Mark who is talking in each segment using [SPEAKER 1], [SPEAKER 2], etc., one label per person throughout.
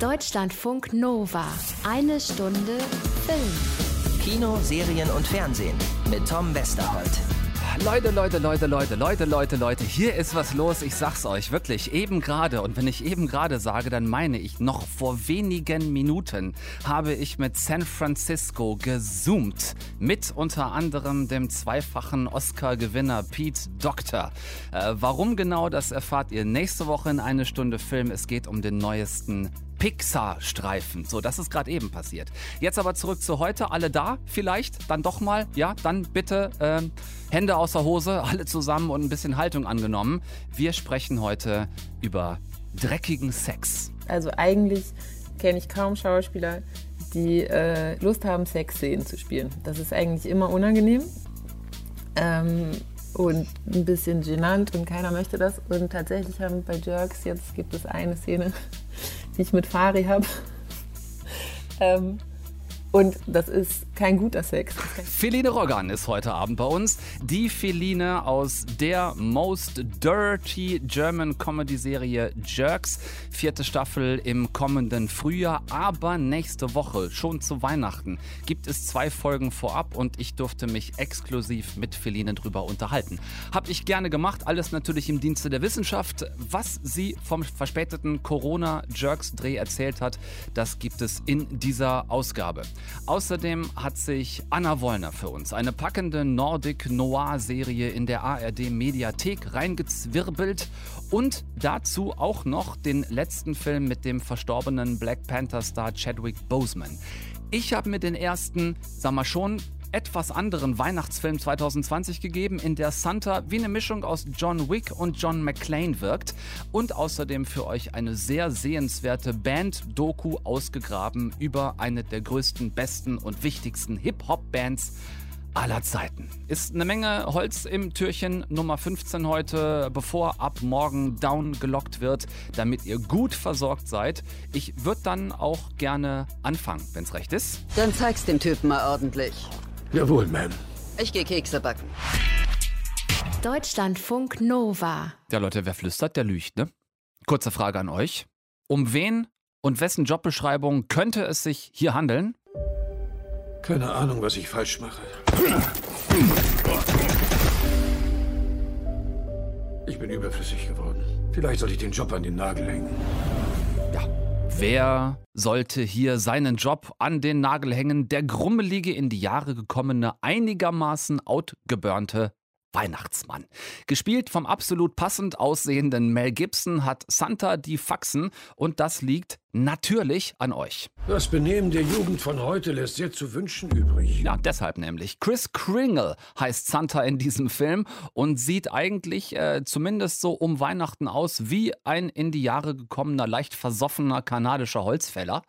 [SPEAKER 1] Deutschlandfunk Nova. Eine Stunde Film.
[SPEAKER 2] Kino, Serien und Fernsehen mit Tom Westerholt.
[SPEAKER 3] Leute, Leute, Leute, Leute, Leute, Leute, Leute, hier ist was los. Ich sag's euch wirklich, eben gerade. Und wenn ich eben gerade sage, dann meine ich, noch vor wenigen Minuten habe ich mit San Francisco gezoomt. Mit unter anderem dem zweifachen Oscar-Gewinner Pete Doctor. Äh, warum genau, das erfahrt ihr nächste Woche in eine Stunde Film. Es geht um den neuesten Pixar-Streifen. So, das ist gerade eben passiert. Jetzt aber zurück zu heute. Alle da? Vielleicht? Dann doch mal? Ja, dann bitte äh, Hände aus der Hose, alle zusammen und ein bisschen Haltung angenommen. Wir sprechen heute über dreckigen Sex.
[SPEAKER 4] Also eigentlich kenne ich kaum Schauspieler, die äh, Lust haben, Sexszenen zu spielen. Das ist eigentlich immer unangenehm. Ähm, und ein bisschen genannt und keiner möchte das. Und tatsächlich haben bei Jerks jetzt gibt es eine Szene, die ich mit Fari habe. ähm, und das ist kein guter Sex.
[SPEAKER 3] Feline Roggan ist heute Abend bei uns. Die Feline aus der Most Dirty German Comedy Serie Jerks. Vierte Staffel im kommenden Frühjahr, aber nächste Woche, schon zu Weihnachten, gibt es zwei Folgen vorab und ich durfte mich exklusiv mit Feline drüber unterhalten. Hab ich gerne gemacht, alles natürlich im Dienste der Wissenschaft. Was sie vom verspäteten Corona-Jerks-Dreh erzählt hat, das gibt es in dieser Ausgabe. Außerdem hat sich Anna Wollner für uns eine packende Nordic Noir Serie in der ARD Mediathek reingezwirbelt und dazu auch noch den letzten Film mit dem verstorbenen Black Panther Star Chadwick Boseman. Ich habe mir den ersten, sag mal schon, etwas anderen Weihnachtsfilm 2020 gegeben, in der Santa wie eine Mischung aus John Wick und John McClane wirkt und außerdem für euch eine sehr sehenswerte Band-Doku ausgegraben über eine der größten, besten und wichtigsten Hip-Hop-Bands aller Zeiten. Ist eine Menge Holz im Türchen Nummer 15 heute, bevor ab morgen down gelockt wird, damit ihr gut versorgt seid. Ich würde dann auch gerne anfangen, wenn es recht ist.
[SPEAKER 5] Dann zeig's dem Typen mal ordentlich.
[SPEAKER 6] Jawohl, Ma'am.
[SPEAKER 5] Ich gehe Kekse backen.
[SPEAKER 1] Deutschlandfunk Nova.
[SPEAKER 3] Ja, Leute, wer flüstert, der lügt, ne? Kurze Frage an euch. Um wen und wessen Jobbeschreibung könnte es sich hier handeln?
[SPEAKER 6] Keine Ahnung, was ich falsch mache. Ich bin überflüssig geworden. Vielleicht soll ich den Job an den Nagel hängen.
[SPEAKER 3] Ja, Wer sollte hier seinen Job an den Nagel hängen? Der grummelige, in die Jahre gekommene, einigermaßen outgeburnte Weihnachtsmann. Gespielt vom absolut passend aussehenden Mel Gibson hat Santa die Faxen und das liegt natürlich an euch.
[SPEAKER 6] Das Benehmen der Jugend von heute lässt sehr zu wünschen übrig.
[SPEAKER 3] Ja, deshalb nämlich. Chris Kringle heißt Santa in diesem Film und sieht eigentlich äh, zumindest so um Weihnachten aus wie ein in die Jahre gekommener, leicht versoffener kanadischer Holzfäller.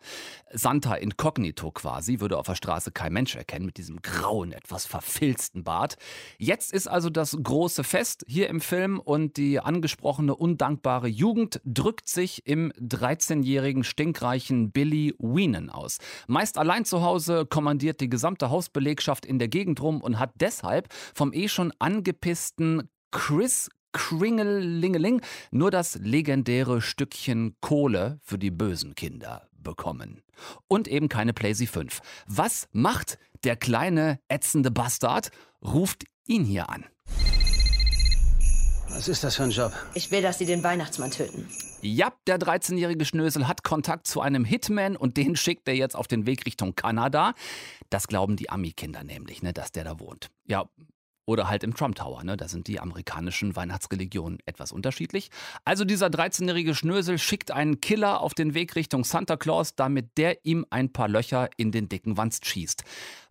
[SPEAKER 3] Santa inkognito quasi, würde auf der Straße kein Mensch erkennen mit diesem grauen, etwas verfilzten Bart. Jetzt ist also das große Fest hier im Film und die angesprochene undankbare Jugend drückt sich im 13-jährigen stinkreichen Billy Weenan aus. Meist allein zu Hause, kommandiert die gesamte Hausbelegschaft in der Gegend rum und hat deshalb vom eh schon angepissten Chris Kringelingeling nur das legendäre Stückchen Kohle für die bösen Kinder bekommen. Und eben keine Playsy 5. Was macht der kleine ätzende Bastard? Ruft ihn hier an.
[SPEAKER 7] Was ist das für ein Job?
[SPEAKER 8] Ich will, dass Sie den Weihnachtsmann töten.
[SPEAKER 3] Ja, der 13-jährige Schnösel hat Kontakt zu einem Hitman und den schickt er jetzt auf den Weg Richtung Kanada. Das glauben die Ami-Kinder nämlich, ne, dass der da wohnt. Ja, oder halt im Trump Tower, ne? Da sind die amerikanischen Weihnachtsreligionen etwas unterschiedlich. Also dieser 13-jährige Schnösel schickt einen Killer auf den Weg Richtung Santa Claus, damit der ihm ein paar Löcher in den dicken Wanst schießt.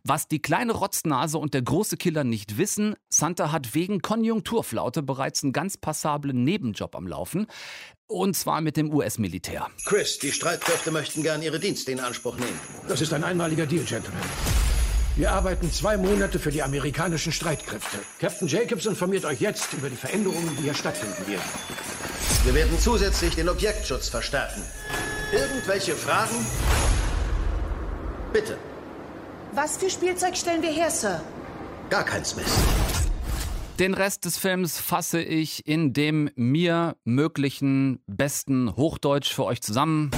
[SPEAKER 3] Was die kleine Rotznase und der große Killer nicht wissen, Santa hat wegen Konjunkturflaute bereits einen ganz passablen Nebenjob am Laufen. Und zwar mit dem US-Militär.
[SPEAKER 7] Chris, die Streitkräfte möchten gern ihre Dienste in Anspruch nehmen.
[SPEAKER 6] Das ist ein einmaliger Deal, Gentlemen. Wir arbeiten zwei Monate für die amerikanischen Streitkräfte. Captain Jacobs informiert euch jetzt über die Veränderungen, die hier stattfinden werden.
[SPEAKER 7] Wir werden zusätzlich den Objektschutz verstärken. Irgendwelche Fragen? Bitte.
[SPEAKER 8] Was für Spielzeug stellen wir her, Sir?
[SPEAKER 7] Gar keins, Miss.
[SPEAKER 3] Den Rest des Films fasse ich in dem mir möglichen besten Hochdeutsch für euch zusammen.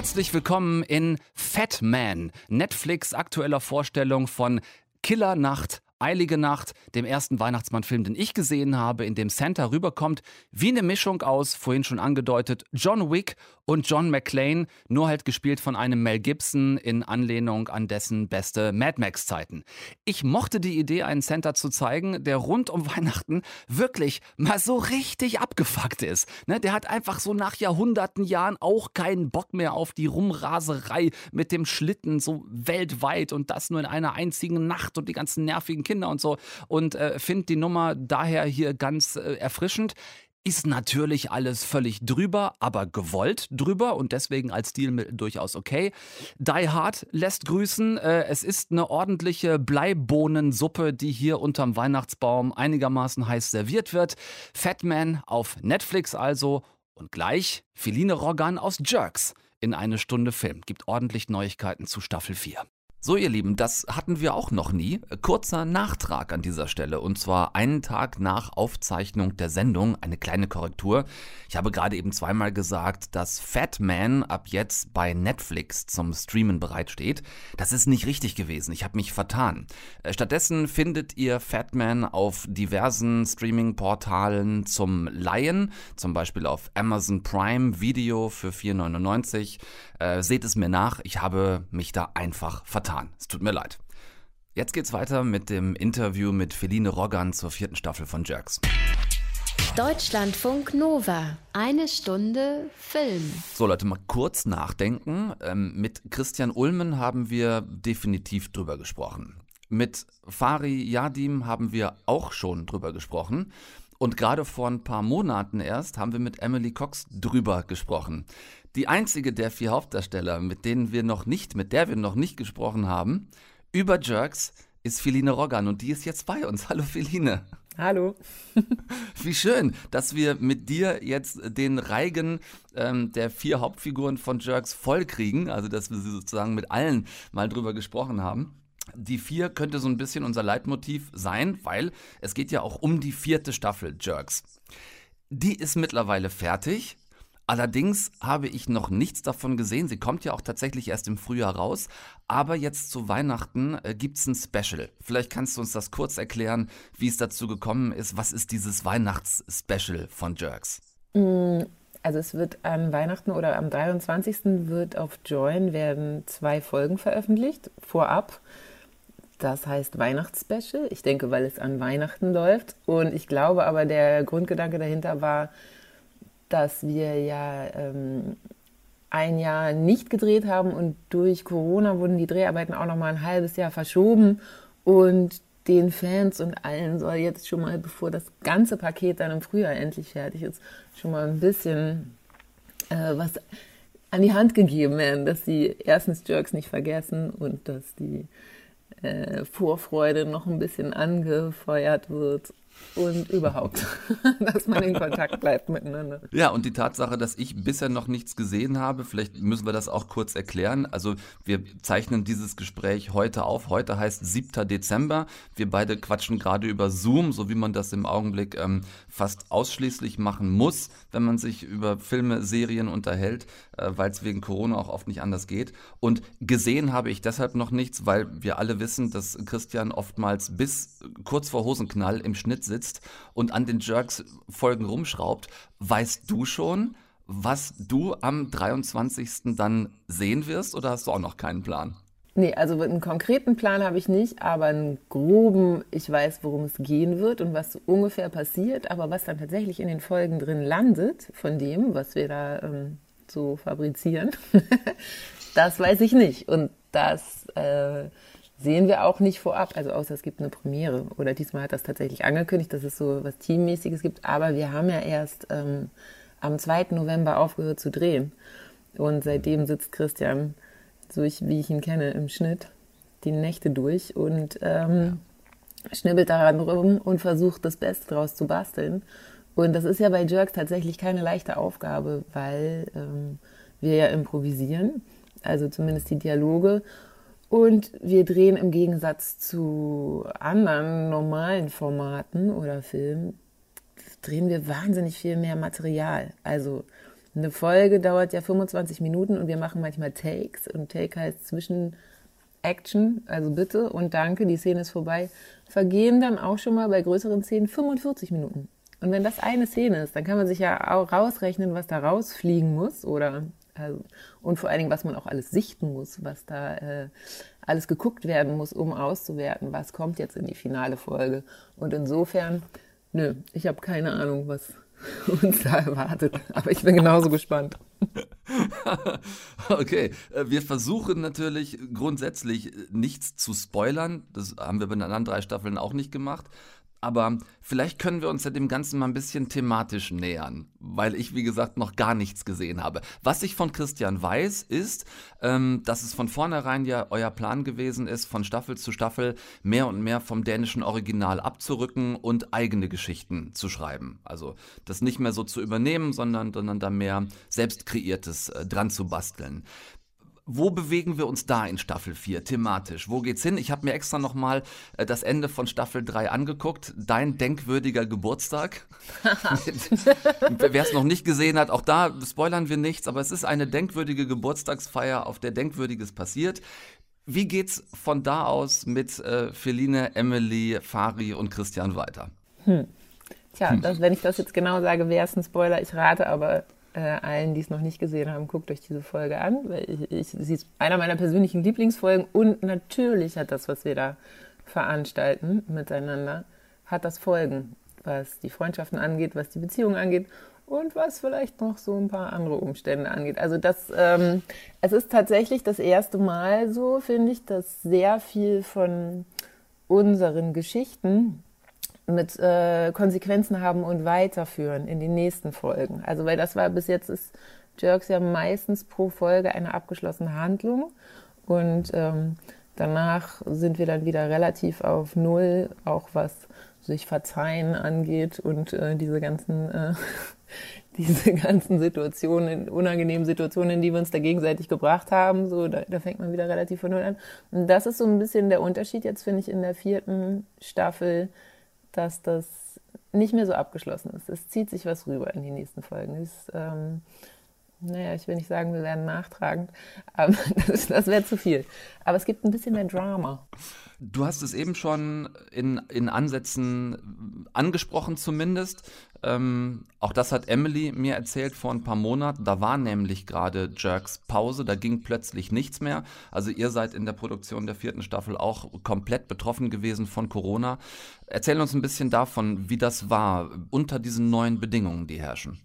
[SPEAKER 3] Herzlich willkommen in Fat Man, Netflix aktueller Vorstellung von Killer Nacht Eilige Nacht, dem ersten Weihnachtsmann-Film, den ich gesehen habe, in dem Santa rüberkommt, wie eine Mischung aus, vorhin schon angedeutet, John Wick und John McClane, nur halt gespielt von einem Mel Gibson in Anlehnung an dessen beste Mad Max-Zeiten. Ich mochte die Idee, einen Santa zu zeigen, der rund um Weihnachten wirklich mal so richtig abgefuckt ist. Ne, der hat einfach so nach Jahrhunderten Jahren auch keinen Bock mehr auf die Rumraserei mit dem Schlitten so weltweit und das nur in einer einzigen Nacht und die ganzen nervigen Kinder und so und äh, finde die Nummer daher hier ganz äh, erfrischend. Ist natürlich alles völlig drüber, aber gewollt drüber und deswegen als Stilmittel durchaus okay. Die Hard lässt grüßen. Äh, es ist eine ordentliche Bleibohnensuppe, die hier unterm Weihnachtsbaum einigermaßen heiß serviert wird. Fatman auf Netflix also und gleich Feline Rogan aus Jerks in eine Stunde Film. Gibt ordentlich Neuigkeiten zu Staffel 4. So, ihr Lieben, das hatten wir auch noch nie. Kurzer Nachtrag an dieser Stelle. Und zwar einen Tag nach Aufzeichnung der Sendung. Eine kleine Korrektur. Ich habe gerade eben zweimal gesagt, dass Fat Man ab jetzt bei Netflix zum Streamen bereitsteht. Das ist nicht richtig gewesen. Ich habe mich vertan. Äh, stattdessen findet ihr Fat Man auf diversen Streaming-Portalen zum Leihen. Zum Beispiel auf Amazon Prime Video für 4,99. Äh, seht es mir nach. Ich habe mich da einfach vertan getan. Es tut mir leid. Jetzt geht's weiter mit dem Interview mit Feline Roggan zur vierten Staffel von Jerks.
[SPEAKER 1] Deutschlandfunk Nova. Eine Stunde Film.
[SPEAKER 3] So Leute, mal kurz nachdenken. Ähm, mit Christian Ulmen haben wir definitiv drüber gesprochen. Mit Fari Yadim haben wir auch schon drüber gesprochen. Und gerade vor ein paar Monaten erst haben wir mit Emily Cox drüber gesprochen. Die einzige der vier Hauptdarsteller, mit denen wir noch nicht, mit der wir noch nicht gesprochen haben, über Jerks, ist Feline Roggan und die ist jetzt bei uns. Hallo Feline.
[SPEAKER 4] Hallo.
[SPEAKER 3] Wie schön, dass wir mit dir jetzt den Reigen ähm, der vier Hauptfiguren von Jerks vollkriegen, also dass wir sozusagen mit allen mal drüber gesprochen haben. Die vier könnte so ein bisschen unser Leitmotiv sein, weil es geht ja auch um die vierte Staffel Jerks. Die ist mittlerweile fertig. Allerdings habe ich noch nichts davon gesehen. Sie kommt ja auch tatsächlich erst im Frühjahr raus. Aber jetzt zu Weihnachten äh, gibt es ein Special. Vielleicht kannst du uns das kurz erklären, wie es dazu gekommen ist. Was ist dieses Weihnachts-Special von Jerks?
[SPEAKER 4] Mm, also es wird an Weihnachten oder am 23. wird auf Join werden zwei Folgen veröffentlicht, vorab. Das heißt Weihnachtsspecial. Ich denke, weil es an Weihnachten läuft. Und ich glaube aber, der Grundgedanke dahinter war, dass wir ja ähm, ein Jahr nicht gedreht haben und durch Corona wurden die Dreharbeiten auch noch mal ein halbes Jahr verschoben und den Fans und allen soll jetzt schon mal, bevor das ganze Paket dann im Frühjahr endlich fertig ist, schon mal ein bisschen äh, was an die Hand gegeben werden, dass sie erstens Jerks nicht vergessen und dass die äh, Vorfreude noch ein bisschen angefeuert wird und überhaupt, dass man in Kontakt bleibt miteinander.
[SPEAKER 3] Ja, und die Tatsache, dass ich bisher noch nichts gesehen habe, vielleicht müssen wir das auch kurz erklären. Also wir zeichnen dieses Gespräch heute auf. Heute heißt 7. Dezember. Wir beide quatschen gerade über Zoom, so wie man das im Augenblick ähm, fast ausschließlich machen muss, wenn man sich über Filme, Serien unterhält, äh, weil es wegen Corona auch oft nicht anders geht. Und gesehen habe ich deshalb noch nichts, weil wir alle wissen, dass Christian oftmals bis kurz vor Hosenknall im Schnitt sitzt und an den Jerks-Folgen rumschraubt, weißt du schon, was du am 23. dann sehen wirst oder hast du auch noch keinen Plan?
[SPEAKER 4] Nee, also einen konkreten Plan habe ich nicht, aber einen groben, ich weiß, worum es gehen wird und was ungefähr passiert, aber was dann tatsächlich in den Folgen drin landet, von dem, was wir da ähm, so fabrizieren, das weiß ich nicht. Und das äh, sehen wir auch nicht vorab, also außer es gibt eine Premiere. Oder diesmal hat das tatsächlich angekündigt, dass es so was Teammäßiges gibt. Aber wir haben ja erst ähm, am 2. November aufgehört zu drehen. Und seitdem sitzt Christian, so ich, wie ich ihn kenne, im Schnitt die Nächte durch und ähm, schnibbelt daran rum und versucht das Beste draus zu basteln. Und das ist ja bei Jerks tatsächlich keine leichte Aufgabe, weil ähm, wir ja improvisieren, also zumindest die Dialoge. Und wir drehen im Gegensatz zu anderen normalen Formaten oder Filmen, drehen wir wahnsinnig viel mehr Material. Also eine Folge dauert ja 25 Minuten und wir machen manchmal Takes und Take heißt zwischen Action, also bitte und danke, die Szene ist vorbei, vergehen dann auch schon mal bei größeren Szenen 45 Minuten. Und wenn das eine Szene ist, dann kann man sich ja auch rausrechnen, was da rausfliegen muss oder also, und vor allen Dingen, was man auch alles sichten muss, was da äh, alles geguckt werden muss, um auszuwerten, was kommt jetzt in die finale Folge. Und insofern, nö, ich habe keine Ahnung, was uns da erwartet. Aber ich bin genauso gespannt.
[SPEAKER 3] okay, äh, wir versuchen natürlich grundsätzlich äh, nichts zu spoilern. Das haben wir bei den anderen drei Staffeln auch nicht gemacht. Aber vielleicht können wir uns ja dem Ganzen mal ein bisschen thematisch nähern, weil ich, wie gesagt, noch gar nichts gesehen habe. Was ich von Christian weiß, ist, ähm, dass es von vornherein ja euer Plan gewesen ist, von Staffel zu Staffel mehr und mehr vom dänischen Original abzurücken und eigene Geschichten zu schreiben. Also das nicht mehr so zu übernehmen, sondern, sondern da mehr selbst kreiertes äh, dran zu basteln. Wo bewegen wir uns da in Staffel 4 thematisch? Wo geht's hin? Ich habe mir extra nochmal äh, das Ende von Staffel 3 angeguckt. Dein denkwürdiger Geburtstag. Wer es noch nicht gesehen hat, auch da spoilern wir nichts, aber es ist eine denkwürdige Geburtstagsfeier, auf der Denkwürdiges passiert. Wie geht's von da aus mit äh, Feline, Emily, Fari und Christian weiter?
[SPEAKER 4] Hm. Tja, hm. Das, wenn ich das jetzt genau sage, wäre es ein Spoiler. Ich rate aber äh, allen, die es noch nicht gesehen haben, guckt euch diese Folge an. Ich, ich, sie ist einer meiner persönlichen Lieblingsfolgen und natürlich hat das, was wir da veranstalten miteinander, hat das Folgen, was die Freundschaften angeht, was die Beziehungen angeht und was vielleicht noch so ein paar andere Umstände angeht. Also das, ähm, es ist tatsächlich das erste Mal so, finde ich, dass sehr viel von unseren Geschichten mit äh, Konsequenzen haben und weiterführen in den nächsten Folgen. Also weil das war bis jetzt ist Jerks ja meistens pro Folge eine abgeschlossene Handlung und ähm, danach sind wir dann wieder relativ auf Null, auch was sich Verzeihen angeht und äh, diese ganzen äh, diese ganzen Situationen, unangenehmen Situationen, in die wir uns da gegenseitig gebracht haben, so da, da fängt man wieder relativ von null an. Und das ist so ein bisschen der Unterschied jetzt finde ich in der vierten Staffel dass das nicht mehr so abgeschlossen ist. Es zieht sich was rüber in die nächsten Folgen. Es, ähm, naja, ich will nicht sagen, wir werden nachtragend, aber das, das wäre zu viel. Aber es gibt ein bisschen mehr Drama.
[SPEAKER 3] Du hast es eben schon in, in Ansätzen angesprochen zumindest. Ähm, auch das hat Emily mir erzählt vor ein paar Monaten. Da war nämlich gerade Jerks Pause, da ging plötzlich nichts mehr. Also ihr seid in der Produktion der vierten Staffel auch komplett betroffen gewesen von Corona. Erzähl uns ein bisschen davon, wie das war unter diesen neuen Bedingungen, die herrschen.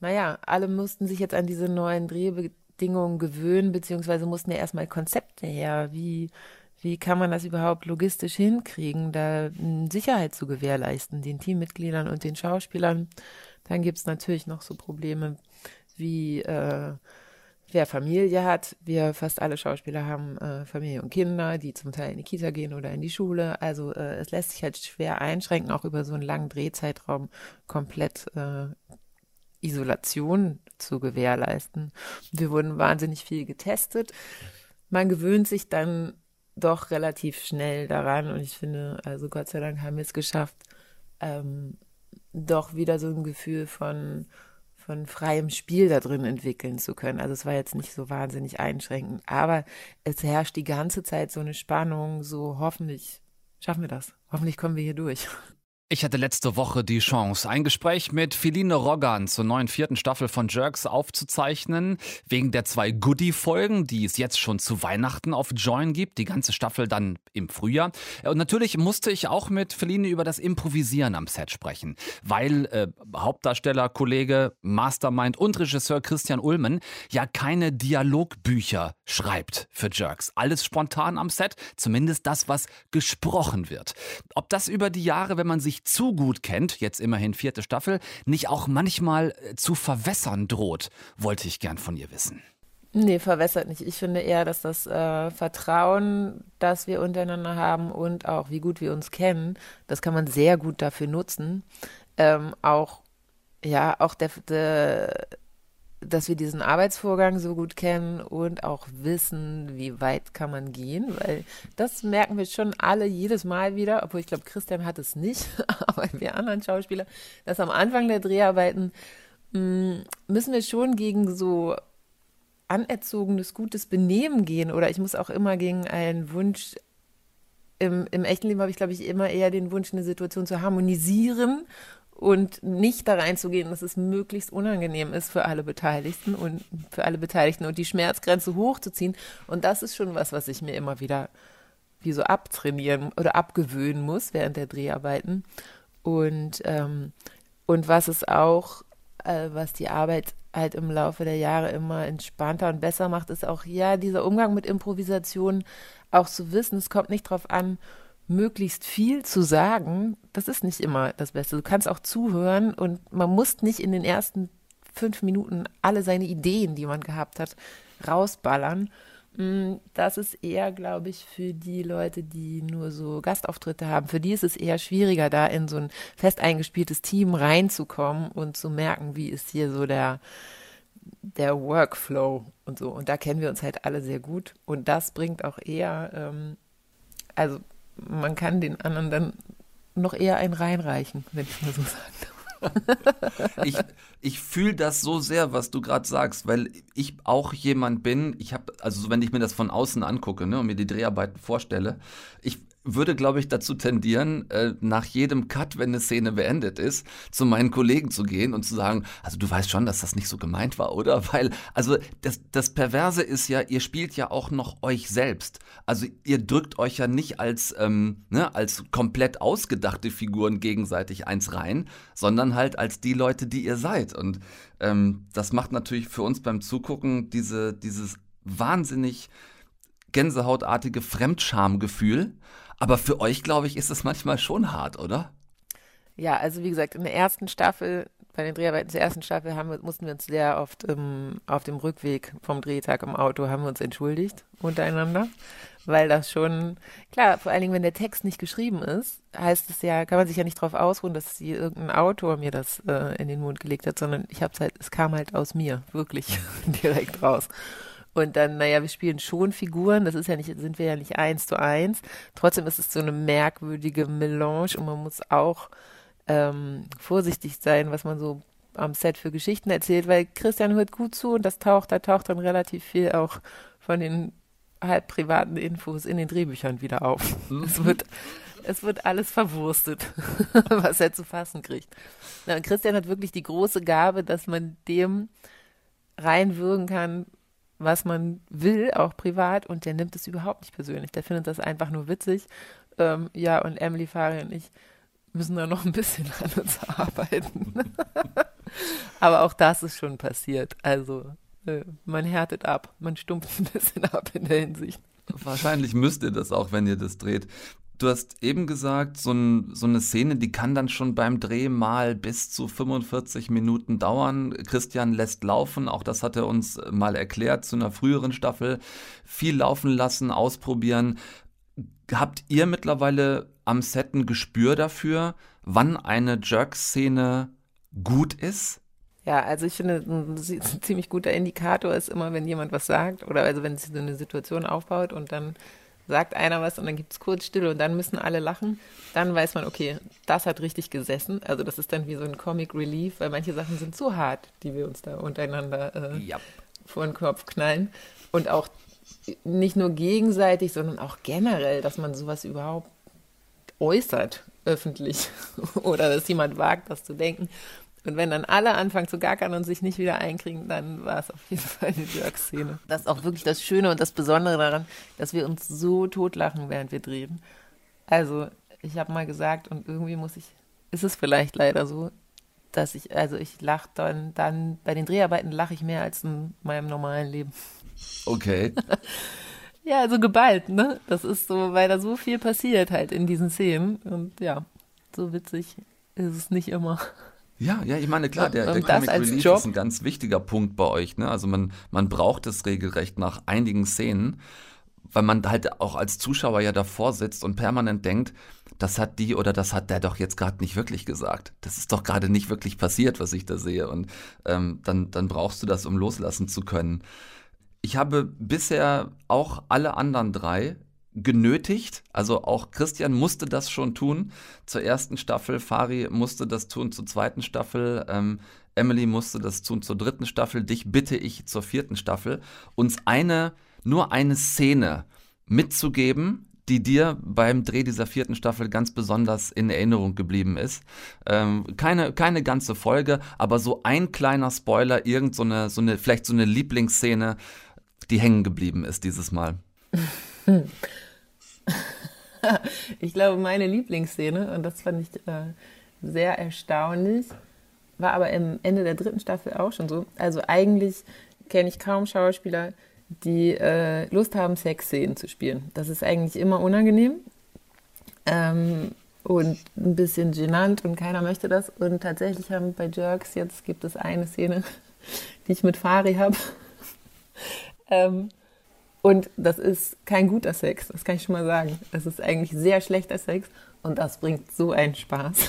[SPEAKER 4] Naja, alle mussten sich jetzt an diese neuen Drehbedingungen gewöhnen, beziehungsweise mussten ja erstmal Konzepte her, wie wie kann man das überhaupt logistisch hinkriegen, da Sicherheit zu gewährleisten, den Teammitgliedern und den Schauspielern? Dann gibt es natürlich noch so Probleme wie äh, wer Familie hat. Wir fast alle Schauspieler haben äh, Familie und Kinder, die zum Teil in die Kita gehen oder in die Schule. Also äh, es lässt sich halt schwer einschränken, auch über so einen langen Drehzeitraum komplett äh, Isolation zu gewährleisten. Wir wurden wahnsinnig viel getestet. Man gewöhnt sich dann doch relativ schnell daran und ich finde, also Gott sei Dank haben wir es geschafft, ähm, doch wieder so ein Gefühl von, von freiem Spiel da drin entwickeln zu können. Also es war jetzt nicht so wahnsinnig einschränkend, aber es herrscht die ganze Zeit so eine Spannung, so hoffentlich schaffen wir das. Hoffentlich kommen wir hier durch.
[SPEAKER 3] Ich hatte letzte Woche die Chance, ein Gespräch mit Feline Roggan zur neuen vierten Staffel von Jerks aufzuzeichnen, wegen der zwei Goodie-Folgen, die es jetzt schon zu Weihnachten auf Join gibt, die ganze Staffel dann im Frühjahr. Und natürlich musste ich auch mit Feline über das Improvisieren am Set sprechen, weil äh, Hauptdarsteller, Kollege, Mastermind und Regisseur Christian Ulmen ja keine Dialogbücher schreibt für Jerks. Alles spontan am Set, zumindest das, was gesprochen wird. Ob das über die Jahre, wenn man sich zu gut kennt, jetzt immerhin vierte Staffel, nicht auch manchmal äh, zu verwässern droht, wollte ich gern von ihr wissen.
[SPEAKER 4] Nee, verwässert nicht. Ich finde eher, dass das äh, Vertrauen, das wir untereinander haben und auch wie gut wir uns kennen, das kann man sehr gut dafür nutzen. Ähm, auch, ja, auch der, der dass wir diesen Arbeitsvorgang so gut kennen und auch wissen, wie weit kann man gehen, weil das merken wir schon alle jedes Mal wieder, obwohl ich glaube, Christian hat es nicht, aber wir anderen Schauspieler, dass am Anfang der Dreharbeiten müssen wir schon gegen so anerzogenes, gutes Benehmen gehen oder ich muss auch immer gegen einen Wunsch. Im, im echten Leben habe ich, glaube ich, immer eher den Wunsch, eine Situation zu harmonisieren und nicht da reinzugehen, dass es möglichst unangenehm ist für alle Beteiligten und für alle Beteiligten und die Schmerzgrenze hochzuziehen. Und das ist schon was, was ich mir immer wieder wie so abtrainieren oder abgewöhnen muss während der Dreharbeiten. Und, ähm, und was es auch, äh, was die Arbeit halt im Laufe der Jahre immer entspannter und besser macht, ist auch, ja, dieser Umgang mit Improvisation auch zu wissen, es kommt nicht darauf an, möglichst viel zu sagen. Das ist nicht immer das Beste. Du kannst auch zuhören und man muss nicht in den ersten fünf Minuten alle seine Ideen, die man gehabt hat, rausballern. Mm, das ist eher, glaube ich, für die Leute, die nur so Gastauftritte haben. Für die ist es eher schwieriger, da in so ein fest eingespieltes Team reinzukommen und zu merken, wie ist hier so der, der Workflow und so. Und da kennen wir uns halt alle sehr gut. Und das bringt auch eher, ähm, also man kann den anderen dann noch eher einen reinreichen, wenn ich mal so sagen
[SPEAKER 3] ich ich fühle das so sehr, was du gerade sagst, weil ich auch jemand bin, ich habe, also wenn ich mir das von außen angucke ne, und mir die Dreharbeiten vorstelle, ich würde, glaube ich, dazu tendieren, äh, nach jedem Cut, wenn eine Szene beendet ist, zu meinen Kollegen zu gehen und zu sagen, also du weißt schon, dass das nicht so gemeint war, oder? Weil, also das, das Perverse ist ja, ihr spielt ja auch noch euch selbst. Also ihr drückt euch ja nicht als, ähm, ne, als komplett ausgedachte Figuren gegenseitig eins rein, sondern halt als die Leute, die ihr seid. Und ähm, das macht natürlich für uns beim Zugucken diese, dieses wahnsinnig gänsehautartige Fremdschamgefühl aber für euch, glaube ich, ist es manchmal schon hart, oder?
[SPEAKER 4] Ja, also wie gesagt, in der ersten Staffel, bei den Dreharbeiten der ersten Staffel haben mussten wir uns sehr oft ähm, auf dem Rückweg vom Drehtag im Auto haben wir uns entschuldigt untereinander, weil das schon, klar, vor allen Dingen, wenn der Text nicht geschrieben ist, heißt es ja, kann man sich ja nicht darauf ausruhen, dass hier irgendein Autor mir das äh, in den Mund gelegt hat, sondern ich habe halt, es kam halt aus mir, wirklich direkt raus. Und dann, naja, wir spielen schon Figuren, das ist ja nicht, sind wir ja nicht eins zu eins. Trotzdem ist es so eine merkwürdige Melange und man muss auch ähm, vorsichtig sein, was man so am Set für Geschichten erzählt, weil Christian hört gut zu und das taucht, da taucht dann relativ viel auch von den halb privaten Infos in den Drehbüchern wieder auf. Mhm. Es wird, es wird alles verwurstet, was er zu fassen kriegt. Na, und Christian hat wirklich die große Gabe, dass man dem reinwürgen kann, was man will, auch privat, und der nimmt es überhaupt nicht persönlich. Der findet das einfach nur witzig. Ähm, ja, und Emily, Fari und ich müssen da noch ein bisschen an uns arbeiten. Aber auch das ist schon passiert. Also äh, man härtet ab, man stumpft ein bisschen ab in der Hinsicht.
[SPEAKER 3] Wahrscheinlich müsst ihr das auch, wenn ihr das dreht. Du hast eben gesagt, so, ein, so, eine Szene, die kann dann schon beim Dreh mal bis zu 45 Minuten dauern. Christian lässt laufen, auch das hat er uns mal erklärt zu einer früheren Staffel. Viel laufen lassen, ausprobieren. Habt ihr mittlerweile am Set ein Gespür dafür, wann eine Jerk-Szene gut ist?
[SPEAKER 4] Ja, also ich finde, ein ziemlich guter Indikator ist immer, wenn jemand was sagt oder also wenn sich so eine Situation aufbaut und dann sagt einer was und dann gibt es kurz Stille und dann müssen alle lachen, dann weiß man, okay, das hat richtig gesessen. Also das ist dann wie so ein Comic Relief, weil manche Sachen sind so hart, die wir uns da untereinander äh, ja. vor den Kopf knallen. Und auch nicht nur gegenseitig, sondern auch generell, dass man sowas überhaupt äußert öffentlich oder dass jemand wagt, das zu denken. Und wenn dann alle anfangen zu gackern und sich nicht wieder einkriegen, dann war es auf jeden Fall eine Jerk-Szene. Das ist auch wirklich das Schöne und das Besondere daran, dass wir uns so totlachen, während wir drehen. Also, ich habe mal gesagt, und irgendwie muss ich, ist es vielleicht leider so, dass ich, also ich lache dann, dann, bei den Dreharbeiten lache ich mehr als in meinem normalen Leben.
[SPEAKER 3] Okay.
[SPEAKER 4] ja, also geballt, ne? Das ist so, weil da so viel passiert halt in diesen Szenen. Und ja, so witzig ist es nicht immer.
[SPEAKER 3] Ja, ja, ich meine, klar, der, der Comic Relief Job? ist ein ganz wichtiger Punkt bei euch. Ne? Also man, man braucht es regelrecht nach einigen Szenen, weil man halt auch als Zuschauer ja davor sitzt und permanent denkt, das hat die oder das hat der doch jetzt gerade nicht wirklich gesagt. Das ist doch gerade nicht wirklich passiert, was ich da sehe. Und ähm, dann, dann brauchst du das, um loslassen zu können. Ich habe bisher auch alle anderen drei genötigt. Also auch Christian musste das schon tun zur ersten Staffel, Fari musste das tun zur zweiten Staffel, ähm, Emily musste das tun zur dritten Staffel, dich bitte ich zur vierten Staffel, uns eine, nur eine Szene mitzugeben, die dir beim Dreh dieser vierten Staffel ganz besonders in Erinnerung geblieben ist. Ähm, keine, keine ganze Folge, aber so ein kleiner Spoiler, irgend so eine, so eine, vielleicht so eine Lieblingsszene, die hängen geblieben ist dieses Mal.
[SPEAKER 4] ich glaube, meine Lieblingsszene, und das fand ich äh, sehr erstaunlich, war aber am Ende der dritten Staffel auch schon so. Also eigentlich kenne ich kaum Schauspieler, die äh, Lust haben, Sexszenen zu spielen. Das ist eigentlich immer unangenehm ähm, und ein bisschen genannt und keiner möchte das. Und tatsächlich haben bei Jerks jetzt gibt es eine Szene, die ich mit Fari habe. ähm, und das ist kein guter Sex, das kann ich schon mal sagen. Das ist eigentlich sehr schlechter Sex und das bringt so einen Spaß.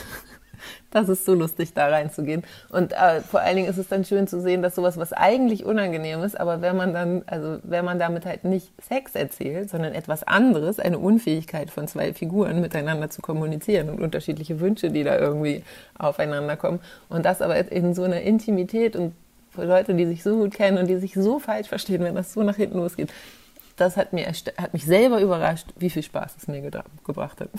[SPEAKER 4] Das ist so lustig, da reinzugehen. Und äh, vor allen Dingen ist es dann schön zu sehen, dass sowas, was eigentlich unangenehm ist, aber wenn man dann, also wenn man damit halt nicht Sex erzählt, sondern etwas anderes, eine Unfähigkeit von zwei Figuren miteinander zu kommunizieren und unterschiedliche Wünsche, die da irgendwie aufeinander kommen. Und das aber in so einer Intimität und für Leute, die sich so gut kennen und die sich so falsch verstehen, wenn das so nach hinten losgeht. Das hat, mir, hat mich selber überrascht, wie viel Spaß es mir gebracht hat.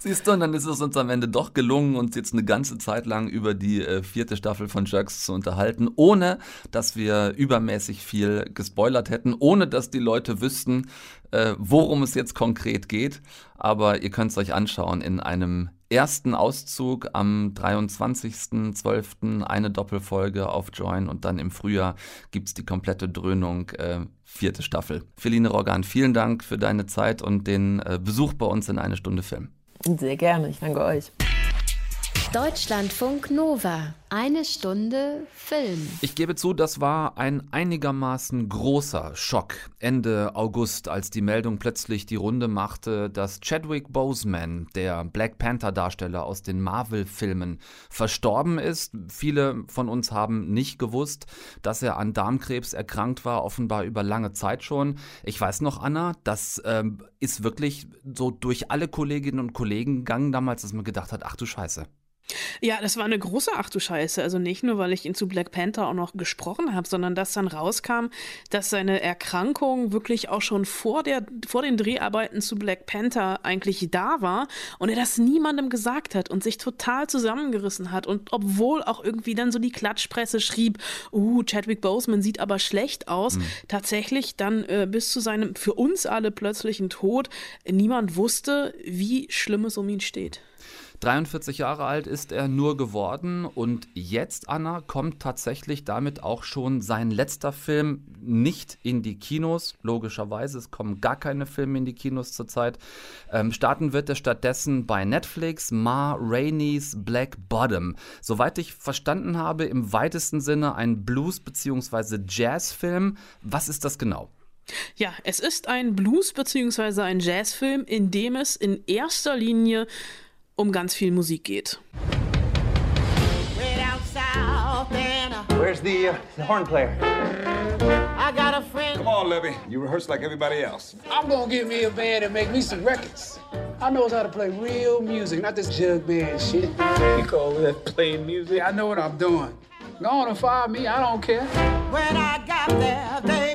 [SPEAKER 3] Siehst du, und dann ist es uns am Ende doch gelungen, uns jetzt eine ganze Zeit lang über die äh, vierte Staffel von Jerks zu unterhalten, ohne dass wir übermäßig viel gespoilert hätten, ohne dass die Leute wüssten, äh, worum es jetzt konkret geht. Aber ihr könnt es euch anschauen in einem ersten Auszug am 23.12. eine Doppelfolge auf Join und dann im Frühjahr gibt es die komplette Dröhnung, äh, vierte Staffel. Feline Rogan, vielen Dank für deine Zeit und den äh, Besuch bei uns in eine Stunde Film.
[SPEAKER 4] Sehr gerne, ich danke euch.
[SPEAKER 1] Deutschlandfunk Nova. Eine Stunde Film.
[SPEAKER 3] Ich gebe zu, das war ein einigermaßen großer Schock Ende August, als die Meldung plötzlich die Runde machte, dass Chadwick Boseman, der Black Panther Darsteller aus den Marvel-Filmen, verstorben ist. Viele von uns haben nicht gewusst, dass er an Darmkrebs erkrankt war, offenbar über lange Zeit schon. Ich weiß noch, Anna, das ähm, ist wirklich so durch alle Kolleginnen und Kollegen gegangen damals, dass man gedacht hat, ach du Scheiße.
[SPEAKER 9] Ja, das war eine große Ach du Scheiße. Also nicht nur, weil ich ihn zu Black Panther auch noch gesprochen habe, sondern dass dann rauskam, dass seine Erkrankung wirklich auch schon vor, der, vor den Dreharbeiten zu Black Panther eigentlich da war und er das niemandem gesagt hat und sich total zusammengerissen hat. Und obwohl auch irgendwie dann so die Klatschpresse schrieb, uh, Chadwick Boseman sieht aber schlecht aus, mhm. tatsächlich dann äh, bis zu seinem für uns alle plötzlichen Tod niemand wusste, wie schlimm es um ihn steht.
[SPEAKER 3] 43 Jahre alt ist er nur geworden und jetzt, Anna, kommt tatsächlich damit auch schon sein letzter Film nicht in die Kinos. Logischerweise, es kommen gar keine Filme in die Kinos zurzeit. Ähm, starten wird er stattdessen bei Netflix Ma Rainey's Black Bottom. Soweit ich verstanden habe, im weitesten Sinne ein Blues- bzw. Jazzfilm. Was ist das genau?
[SPEAKER 9] Ja, es ist ein Blues- bzw. ein Jazzfilm, in dem es in erster Linie um ganz viel Musik geht.
[SPEAKER 10] Where's the, uh, the horn player? I got a friend. Come on, Levy. You rehearse like everybody else.
[SPEAKER 11] I'm gonna get me a band and make me some records. I knows how to play real music, not this jug band shit.
[SPEAKER 10] You call that playing music?
[SPEAKER 11] I know what I'm doing. Go on and fire me, I don't care. When I got there, they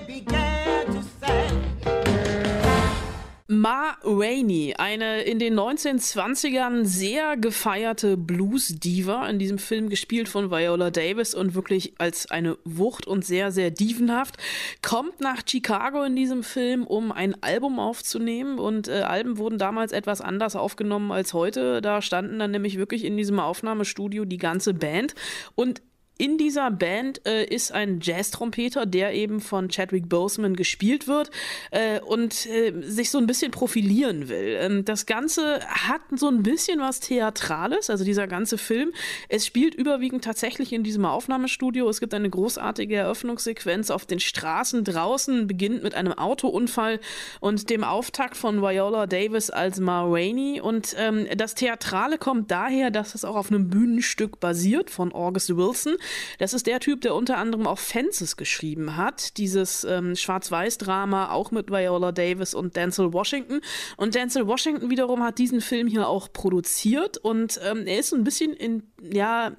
[SPEAKER 9] Ma Rainey, eine in den 1920ern sehr gefeierte Blues-Diva, in diesem Film gespielt von Viola Davis und wirklich als eine Wucht und sehr, sehr dievenhaft, kommt nach Chicago in diesem Film, um ein Album aufzunehmen und äh, Alben wurden damals etwas anders aufgenommen als heute. Da standen dann nämlich wirklich in diesem Aufnahmestudio die ganze Band und in dieser Band äh, ist ein Jazz-Trompeter, der eben von Chadwick Boseman gespielt wird äh, und äh, sich so ein bisschen profilieren will. Ähm, das Ganze hat so ein bisschen was Theatrales, also dieser ganze Film. Es spielt überwiegend tatsächlich in diesem Aufnahmestudio. Es gibt eine großartige Eröffnungssequenz auf den Straßen draußen, beginnt mit einem Autounfall und dem Auftakt von Viola Davis als Ma Rainey. Und ähm, das Theatrale kommt daher, dass es auch auf einem Bühnenstück basiert von August Wilson. Das ist der Typ, der unter anderem auch Fences geschrieben hat. Dieses ähm, Schwarz-Weiß-Drama, auch mit Viola Davis und Denzel Washington. Und Denzel Washington wiederum hat diesen Film hier auch produziert und ähm, er ist ein bisschen in, ja,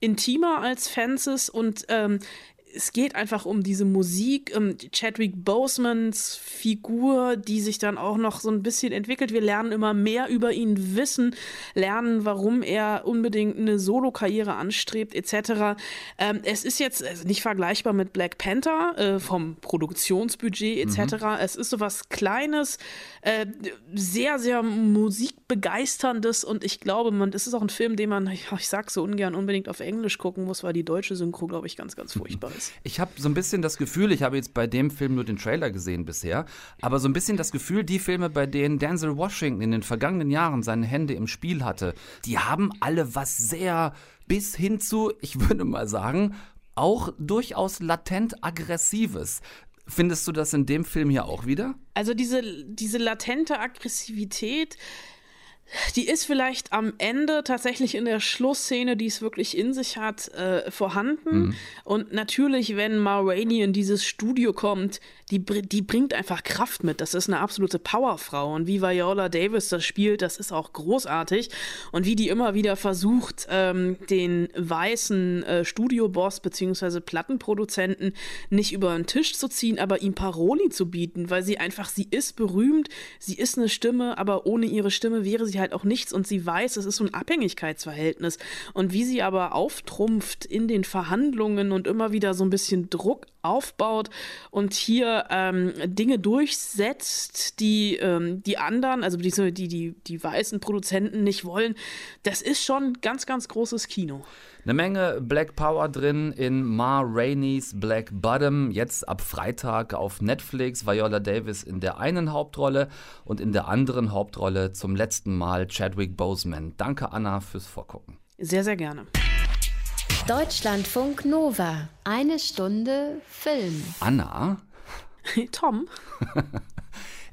[SPEAKER 9] intimer als Fences und ähm, es geht einfach um diese Musik, um Chadwick Bosemans Figur, die sich dann auch noch so ein bisschen entwickelt. Wir lernen immer mehr über ihn wissen, lernen, warum er unbedingt eine Solo-Karriere anstrebt, etc. Ähm, es ist jetzt also nicht vergleichbar mit Black Panther äh, vom Produktionsbudget, etc. Mhm. Es ist so was Kleines, äh, sehr, sehr musikbegeisterndes und ich glaube, man, das ist auch ein Film, den man, ich, ich sag so ungern, unbedingt auf Englisch gucken muss, weil die deutsche Synchro, glaube ich, ganz, ganz furchtbar ist.
[SPEAKER 3] Ich habe so ein bisschen das Gefühl, ich habe jetzt bei dem Film nur den Trailer gesehen bisher, aber so ein bisschen das Gefühl, die Filme, bei denen Denzel Washington in den vergangenen Jahren seine Hände im Spiel hatte, die haben alle was sehr bis hin zu, ich würde mal sagen, auch durchaus latent aggressives. Findest du das in dem Film hier auch wieder?
[SPEAKER 9] Also diese, diese latente Aggressivität, die ist vielleicht am Ende tatsächlich in der Schlussszene, die es wirklich in sich hat, äh, vorhanden. Mhm. Und natürlich, wenn Ma Rainey in dieses Studio kommt, die, die bringt einfach Kraft mit. Das ist eine absolute Powerfrau. Und wie Viola Davis das spielt, das ist auch großartig. Und wie die immer wieder versucht, ähm, den weißen äh, Studioboss bzw. Plattenproduzenten nicht über den Tisch zu ziehen, aber ihm Paroli zu bieten, weil sie einfach, sie ist berühmt, sie ist eine Stimme, aber ohne ihre Stimme wäre sie halt auch nichts. Und sie weiß, es ist so ein Abhängigkeitsverhältnis. Und wie sie aber auftrumpft in den Verhandlungen und immer wieder so ein bisschen Druck aufbaut und hier ähm, Dinge durchsetzt, die ähm, die anderen, also die, die, die, die weißen Produzenten nicht wollen, das ist schon ganz, ganz großes Kino.
[SPEAKER 3] Eine Menge Black Power drin in Ma Rainey's Black Bottom, jetzt ab Freitag auf Netflix. Viola Davis in der einen Hauptrolle und in der anderen Hauptrolle zum letzten Mal Chadwick Boseman. Danke, Anna, fürs Vorgucken.
[SPEAKER 9] Sehr, sehr gerne.
[SPEAKER 1] Deutschlandfunk Nova. Eine Stunde Film.
[SPEAKER 3] Anna?
[SPEAKER 9] Tom?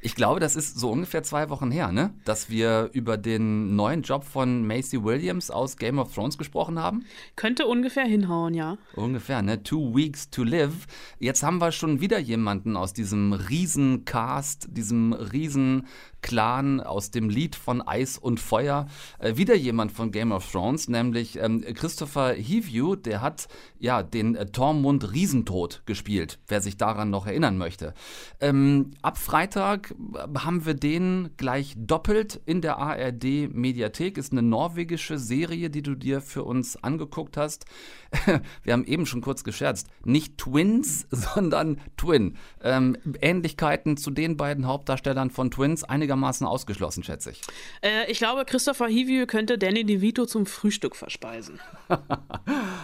[SPEAKER 3] Ich glaube, das ist so ungefähr zwei Wochen her, ne? Dass wir über den neuen Job von Macy Williams aus Game of Thrones gesprochen haben.
[SPEAKER 9] Könnte ungefähr hinhauen, ja.
[SPEAKER 3] Ungefähr, ne? Two Weeks to Live. Jetzt haben wir schon wieder jemanden aus diesem Riesencast, diesem riesen Clan aus dem Lied von Eis und Feuer. Äh, wieder jemand von Game of Thrones, nämlich ähm, Christopher Heview, der hat ja den äh, Tormund Riesentod gespielt, wer sich daran noch erinnern möchte. Ähm, ab Freitag äh, haben wir den gleich doppelt in der ARD Mediathek. Ist eine norwegische Serie, die du dir für uns angeguckt hast. wir haben eben schon kurz gescherzt. Nicht Twins, sondern Twin. Ähm, Ähnlichkeiten zu den beiden Hauptdarstellern von Twins, einiger einigermaßen ausgeschlossen, schätze ich.
[SPEAKER 9] Äh, ich glaube, Christopher Hivio könnte Danny DeVito zum Frühstück verspeisen.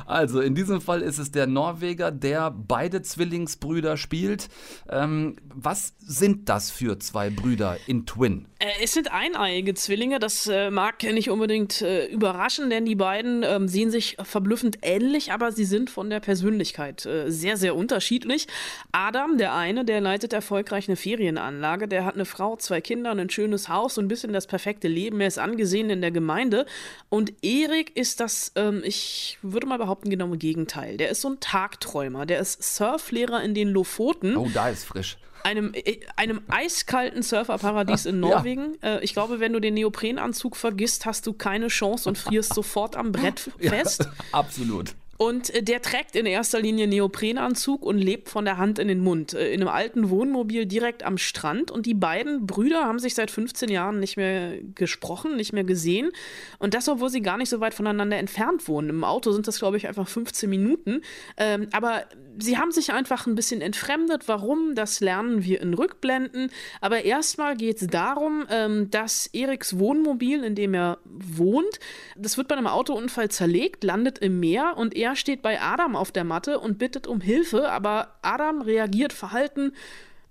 [SPEAKER 3] also, in diesem Fall ist es der Norweger, der beide Zwillingsbrüder spielt. Ähm, was sind das für zwei Brüder in Twin?
[SPEAKER 9] Äh, es sind eineiige Zwillinge. Das äh, mag nicht unbedingt äh, überraschen, denn die beiden ähm, sehen sich verblüffend ähnlich, aber sie sind von der Persönlichkeit äh, sehr, sehr unterschiedlich. Adam, der eine, der leitet erfolgreich eine Ferienanlage. Der hat eine Frau, zwei Kinder, ein schönes Haus, so ein bisschen das perfekte Leben. Er ist angesehen in der Gemeinde. Und Erik ist das, ähm, ich würde mal behaupten, genau im Gegenteil. Der ist so ein Tagträumer. Der ist Surflehrer in den Lofoten.
[SPEAKER 3] Oh, da ist frisch
[SPEAKER 9] einem, äh, einem eiskalten Surferparadies in Norwegen. Ja. Äh, ich glaube, wenn du den Neoprenanzug vergisst, hast du keine Chance und frierst sofort am Brett fest. Ja,
[SPEAKER 3] absolut.
[SPEAKER 9] Und äh, der trägt in erster Linie Neoprenanzug und lebt von der Hand in den Mund. Äh, in einem alten Wohnmobil direkt am Strand. Und die beiden Brüder haben sich seit 15 Jahren nicht mehr gesprochen, nicht mehr gesehen. Und das, obwohl sie gar nicht so weit voneinander entfernt wohnen. Im Auto sind das, glaube ich, einfach 15 Minuten. Ähm, aber sie haben sich einfach ein bisschen entfremdet. Warum? Das lernen wir in Rückblenden. Aber erstmal geht es darum, ähm, dass Eriks Wohnmobil, in dem er wohnt, das wird bei einem Autounfall zerlegt, landet im Meer und er steht bei Adam auf der Matte und bittet um Hilfe, aber Adam reagiert verhalten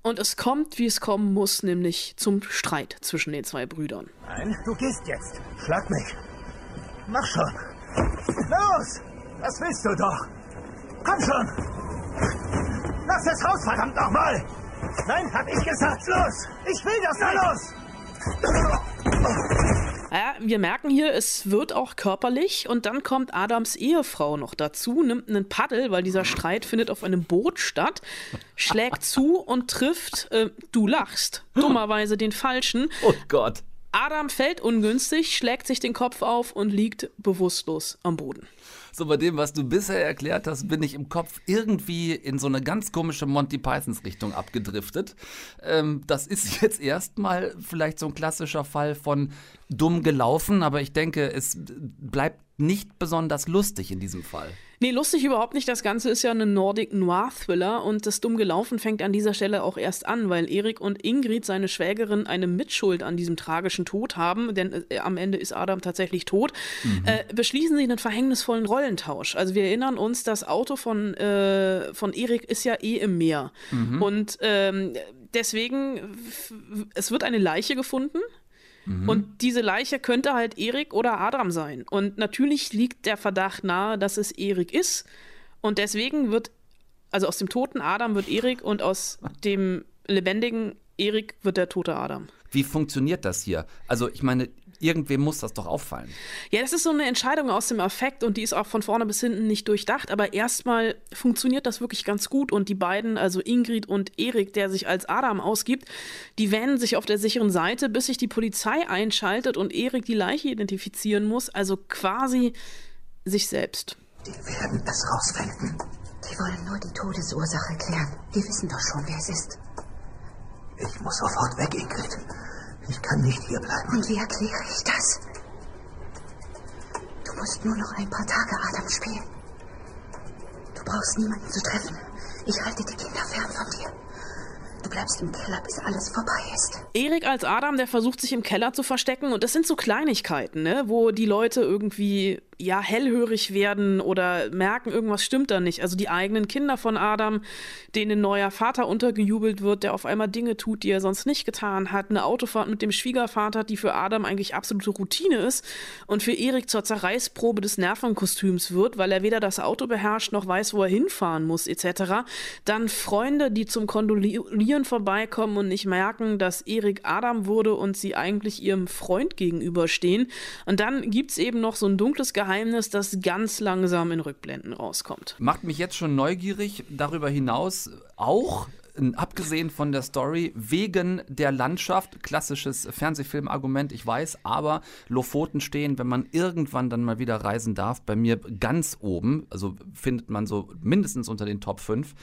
[SPEAKER 9] und es kommt, wie es kommen muss, nämlich zum Streit zwischen den zwei Brüdern.
[SPEAKER 12] Nein, du gehst jetzt. Schlag mich. Mach schon. Los! Das willst du doch. Komm schon. Lass das Haus, verdammt nochmal. Nein, hab ich gesagt. Los! Ich will das. Na los!
[SPEAKER 9] Ja, wir merken hier, es wird auch körperlich und dann kommt Adams Ehefrau noch dazu, nimmt einen Paddel, weil dieser Streit findet auf einem Boot statt, schlägt zu und trifft, äh, du lachst, dummerweise den Falschen.
[SPEAKER 3] Oh Gott.
[SPEAKER 9] Adam fällt ungünstig, schlägt sich den Kopf auf und liegt bewusstlos am Boden.
[SPEAKER 3] So, bei dem, was du bisher erklärt hast, bin ich im Kopf irgendwie in so eine ganz komische Monty Pythons Richtung abgedriftet. Ähm, das ist jetzt erstmal vielleicht so ein klassischer Fall von dumm gelaufen, aber ich denke, es bleibt nicht besonders lustig in diesem Fall.
[SPEAKER 9] Nee, lustig überhaupt nicht. Das Ganze ist ja ein Nordic Noir Thriller und das dumm gelaufen fängt an dieser Stelle auch erst an, weil Erik und Ingrid, seine Schwägerin, eine Mitschuld an diesem tragischen Tod haben, denn äh, am Ende ist Adam tatsächlich tot. Mhm. Äh, beschließen sie einen verhängnisvollen Rollentausch. Also wir erinnern uns, das Auto von, äh, von Erik ist ja eh im Meer. Mhm. Und ähm, deswegen, es wird eine Leiche gefunden Mhm. Und diese Leiche könnte halt Erik oder Adam sein. Und natürlich liegt der Verdacht nahe, dass es Erik ist. Und deswegen wird, also aus dem toten Adam wird Erik und aus dem lebendigen Erik wird der tote Adam.
[SPEAKER 3] Wie funktioniert das hier? Also ich meine, irgendwem muss das doch auffallen.
[SPEAKER 9] Ja, das ist so eine Entscheidung aus dem Affekt und die ist auch von vorne bis hinten nicht durchdacht. Aber erstmal funktioniert das wirklich ganz gut und die beiden, also Ingrid und Erik, der sich als Adam ausgibt, die wähnen sich auf der sicheren Seite, bis sich die Polizei einschaltet und Erik die Leiche identifizieren muss. Also quasi sich selbst.
[SPEAKER 12] Die werden es rausfinden.
[SPEAKER 8] Die wollen nur die Todesursache klären. Die wissen doch schon, wer es ist.
[SPEAKER 12] Ich muss sofort weg, Ingrid. Ich kann nicht hier bleiben.
[SPEAKER 8] Und wie erkläre ich das? Du musst nur noch ein paar Tage Adam spielen. Du brauchst niemanden zu treffen. Ich halte die Kinder fern von dir. Du bleibst im Keller, bis alles vorbei ist.
[SPEAKER 9] Erik als Adam, der versucht sich im Keller zu verstecken und das sind so Kleinigkeiten, ne, wo die Leute irgendwie ja hellhörig werden oder merken, irgendwas stimmt da nicht. Also die eigenen Kinder von Adam, denen ein neuer Vater untergejubelt wird, der auf einmal Dinge tut, die er sonst nicht getan hat. Eine Autofahrt mit dem Schwiegervater, die für Adam eigentlich absolute Routine ist und für Erik zur Zerreißprobe des Nervenkostüms wird, weil er weder das Auto beherrscht noch weiß, wo er hinfahren muss, etc. Dann Freunde, die zum Kondolieren vorbeikommen und nicht merken, dass Erik Adam wurde und sie eigentlich ihrem Freund gegenüberstehen. Und dann gibt es eben noch so ein dunkles Geheimnis Geheimnis, das ganz langsam in Rückblenden rauskommt.
[SPEAKER 3] Macht mich jetzt schon neugierig. Darüber hinaus auch abgesehen von der Story, wegen der Landschaft, klassisches Fernsehfilmargument, ich weiß, aber Lofoten stehen, wenn man irgendwann dann mal wieder reisen darf, bei mir ganz oben, also findet man so mindestens unter den Top 5.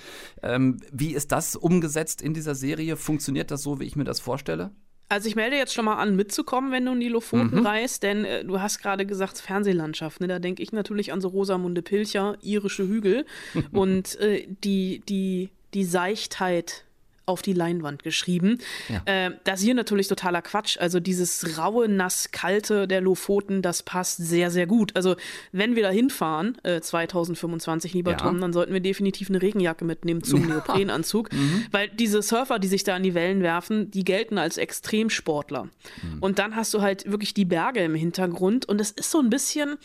[SPEAKER 3] Ähm, wie ist das umgesetzt in dieser Serie? Funktioniert das so, wie ich mir das vorstelle?
[SPEAKER 9] Also ich melde jetzt schon mal an, mitzukommen, wenn du in die Lofoten mhm. reist, denn äh, du hast gerade gesagt Fernsehlandschaft. Ne? Da denke ich natürlich an so Rosamunde Pilcher, irische Hügel und äh, die, die, die Seichtheit auf die Leinwand geschrieben. Ja. Äh, das hier natürlich totaler Quatsch. Also dieses raue, nass, kalte der Lofoten, das passt sehr, sehr gut. Also wenn wir da hinfahren, äh, 2025, lieber ja. Tom, dann sollten wir definitiv eine Regenjacke mitnehmen zum. Neoprenanzug. Mhm. Weil diese Surfer, die sich da an die Wellen werfen, die gelten als Extremsportler. Mhm. Und dann hast du halt wirklich die Berge im Hintergrund und es ist so ein bisschen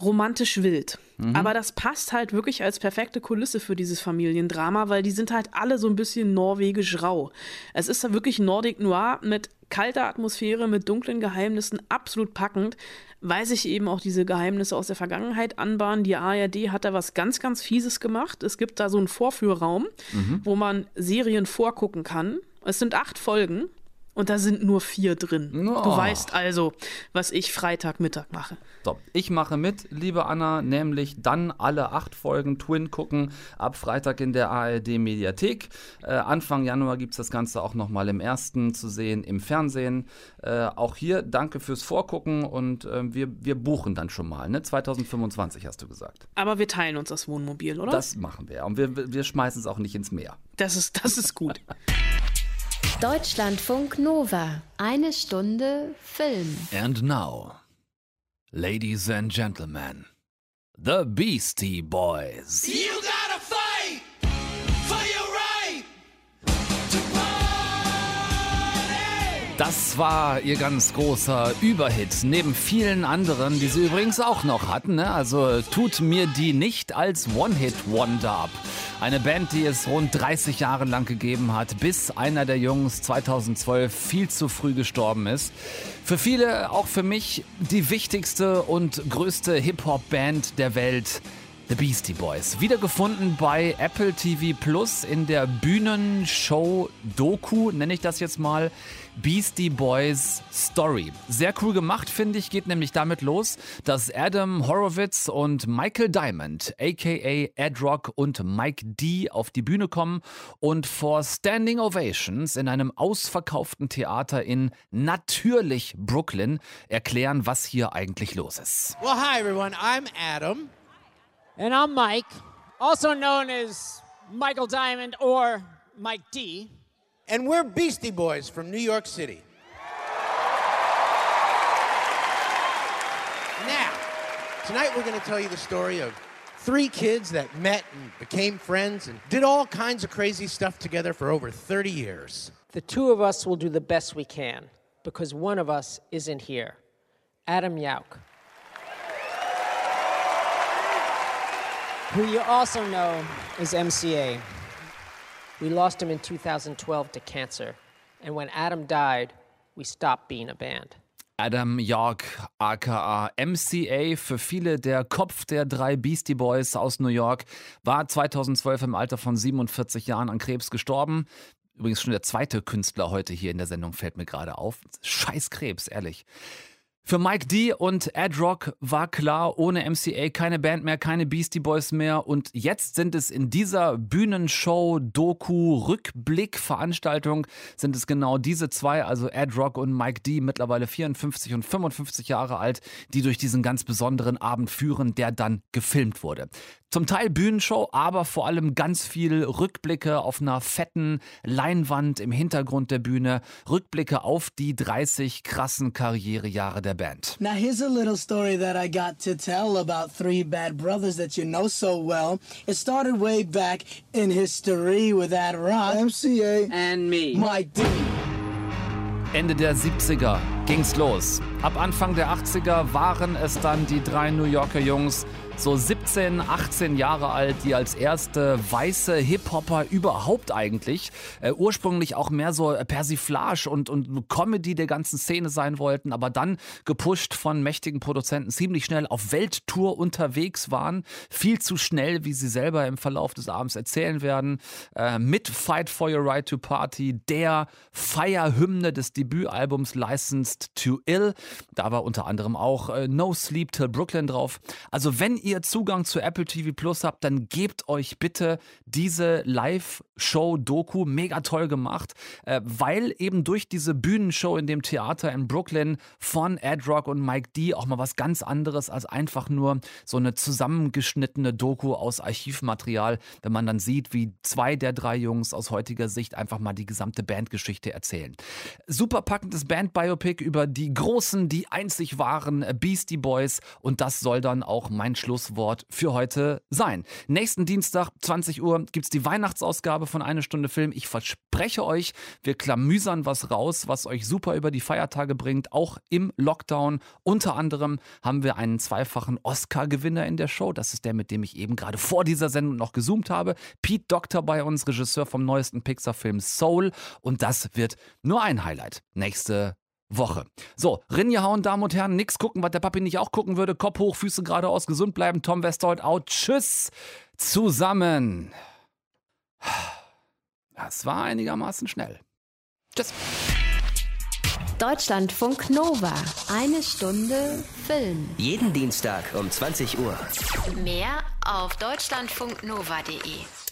[SPEAKER 9] romantisch wild. Mhm. Aber das passt halt wirklich als perfekte Kulisse für dieses Familiendrama, weil die sind halt alle so ein bisschen norwegisch rau. Es ist wirklich Nordic Noir mit kalter Atmosphäre, mit dunklen Geheimnissen, absolut packend, weil sich eben auch diese Geheimnisse aus der Vergangenheit anbahnen. Die ARD hat da was ganz, ganz Fieses gemacht. Es gibt da so einen Vorführraum, mhm. wo man Serien vorgucken kann. Es sind acht Folgen. Und da sind nur vier drin. Oh. Du weißt also, was ich Freitagmittag mache.
[SPEAKER 3] So, ich mache mit, liebe Anna, nämlich dann alle acht Folgen Twin gucken, ab Freitag in der ARD Mediathek. Äh, Anfang Januar gibt es das Ganze auch nochmal im ersten zu sehen im Fernsehen. Äh, auch hier danke fürs Vorgucken und äh, wir, wir buchen dann schon mal, ne? 2025 hast du gesagt.
[SPEAKER 9] Aber wir teilen uns das Wohnmobil, oder?
[SPEAKER 3] Das machen wir. Und wir, wir schmeißen es auch nicht ins Meer.
[SPEAKER 9] Das ist, das ist gut.
[SPEAKER 1] Deutschlandfunk Nova. Eine Stunde Film.
[SPEAKER 13] And now, ladies and gentlemen, the Beastie Boys. You gotta fight for your right
[SPEAKER 3] to party. Das war ihr ganz großer Überhit, neben vielen anderen, die sie übrigens auch noch hatten. Ne? Also tut mir die nicht als One-Hit-Wonder ab. Eine Band, die es rund 30 Jahre lang gegeben hat, bis einer der Jungs 2012 viel zu früh gestorben ist. Für viele, auch für mich, die wichtigste und größte Hip-Hop-Band der Welt. The Beastie Boys. Wiedergefunden bei Apple TV Plus in der Bühnenshow Doku, nenne ich das jetzt mal. Beastie Boys Story. Sehr cool gemacht, finde ich. Geht nämlich damit los, dass Adam Horowitz und Michael Diamond, aka Ed Rock und Mike D, auf die Bühne kommen und vor Standing Ovations in einem ausverkauften Theater in natürlich Brooklyn erklären, was hier eigentlich los ist.
[SPEAKER 14] Well, hi everyone. I'm Adam. And I'm Mike, also known as Michael Diamond or Mike D.
[SPEAKER 15] And we're Beastie Boys from New York City. Now, tonight we're going to tell you the story of three kids that met and became friends and did all kinds of crazy stuff together for over 30 years.
[SPEAKER 16] The two of us will do the best we can because one of us isn't here Adam Yauk. who you also know as MCA. We lost him in 2012 to cancer, and when Adam died, we stopped being a band.
[SPEAKER 3] Adam York, aka MCA, für viele der Kopf der drei Beastie Boys aus New York, war 2012 im Alter von 47 Jahren an Krebs gestorben. Übrigens schon der zweite Künstler heute hier in der Sendung fällt mir gerade auf. Scheiß Krebs, ehrlich. Für Mike D und Ed Rock war klar, ohne MCA keine Band mehr, keine Beastie Boys mehr. Und jetzt sind es in dieser Bühnenshow, Doku, Rückblick, Veranstaltung, sind es genau diese zwei, also Ed Rock und Mike D, mittlerweile 54 und 55 Jahre alt, die durch diesen ganz besonderen Abend führen, der dann gefilmt wurde. Zum Teil Bühnenshow, aber vor allem ganz viel Rückblicke auf einer fetten Leinwand im Hintergrund der Bühne. Rückblicke auf die 30 krassen Karrierejahre der Band.
[SPEAKER 17] Now here's a little story that I got to tell about three bad brothers that you know so well. It started way back in history with that rock. MCA
[SPEAKER 16] and me.
[SPEAKER 17] Mike D.
[SPEAKER 3] Ende der 70er ging's los. Ab Anfang der 80er waren es dann die drei New Yorker Jungs, so 17, 18 Jahre alt, die als erste weiße Hip-Hopper überhaupt eigentlich, äh, ursprünglich auch mehr so Persiflage und, und Comedy der ganzen Szene sein wollten, aber dann gepusht von mächtigen Produzenten ziemlich schnell auf Welttour unterwegs waren. Viel zu schnell, wie sie selber im Verlauf des Abends erzählen werden. Äh, mit Fight for Your Right to Party, der Feierhymne des Debütalbums Licensed to Ill. Da war unter anderem auch äh, No Sleep Till Brooklyn drauf. Also wenn ihr Zugang zu Apple TV Plus habt, dann gebt euch bitte diese Live-Show-Doku, mega toll gemacht, äh, weil eben durch diese Bühnenshow in dem Theater in Brooklyn von Ed Rock und Mike D auch mal was ganz anderes als einfach nur so eine zusammengeschnittene Doku aus Archivmaterial, wenn man dann sieht, wie zwei der drei Jungs aus heutiger Sicht einfach mal die gesamte Bandgeschichte erzählen. Super packendes Band-Biopic über die großen, die einzig wahren Beastie Boys und das soll dann auch mein Schluss Schlusswort für heute sein. Nächsten Dienstag, 20 Uhr, gibt es die Weihnachtsausgabe von Eine Stunde Film. Ich verspreche euch, wir klamüsern was raus, was euch super über die Feiertage bringt, auch im Lockdown. Unter anderem haben wir einen zweifachen Oscar-Gewinner in der Show. Das ist der, mit dem ich eben gerade vor dieser Sendung noch gezoomt habe. Pete Doctor bei uns, Regisseur vom neuesten Pixar-Film Soul. Und das wird nur ein Highlight. Nächste Woche. So, Rinje hauen, Damen und Herren, nix gucken, was der Papi nicht auch gucken würde. Kopf hoch, Füße geradeaus, gesund bleiben. Tom Westholt out. Tschüss zusammen. Das war einigermaßen schnell. Tschüss.
[SPEAKER 1] Deutschlandfunk Nova. Eine Stunde Film.
[SPEAKER 2] Jeden Dienstag um 20 Uhr.
[SPEAKER 1] Mehr auf deutschlandfunknova.de.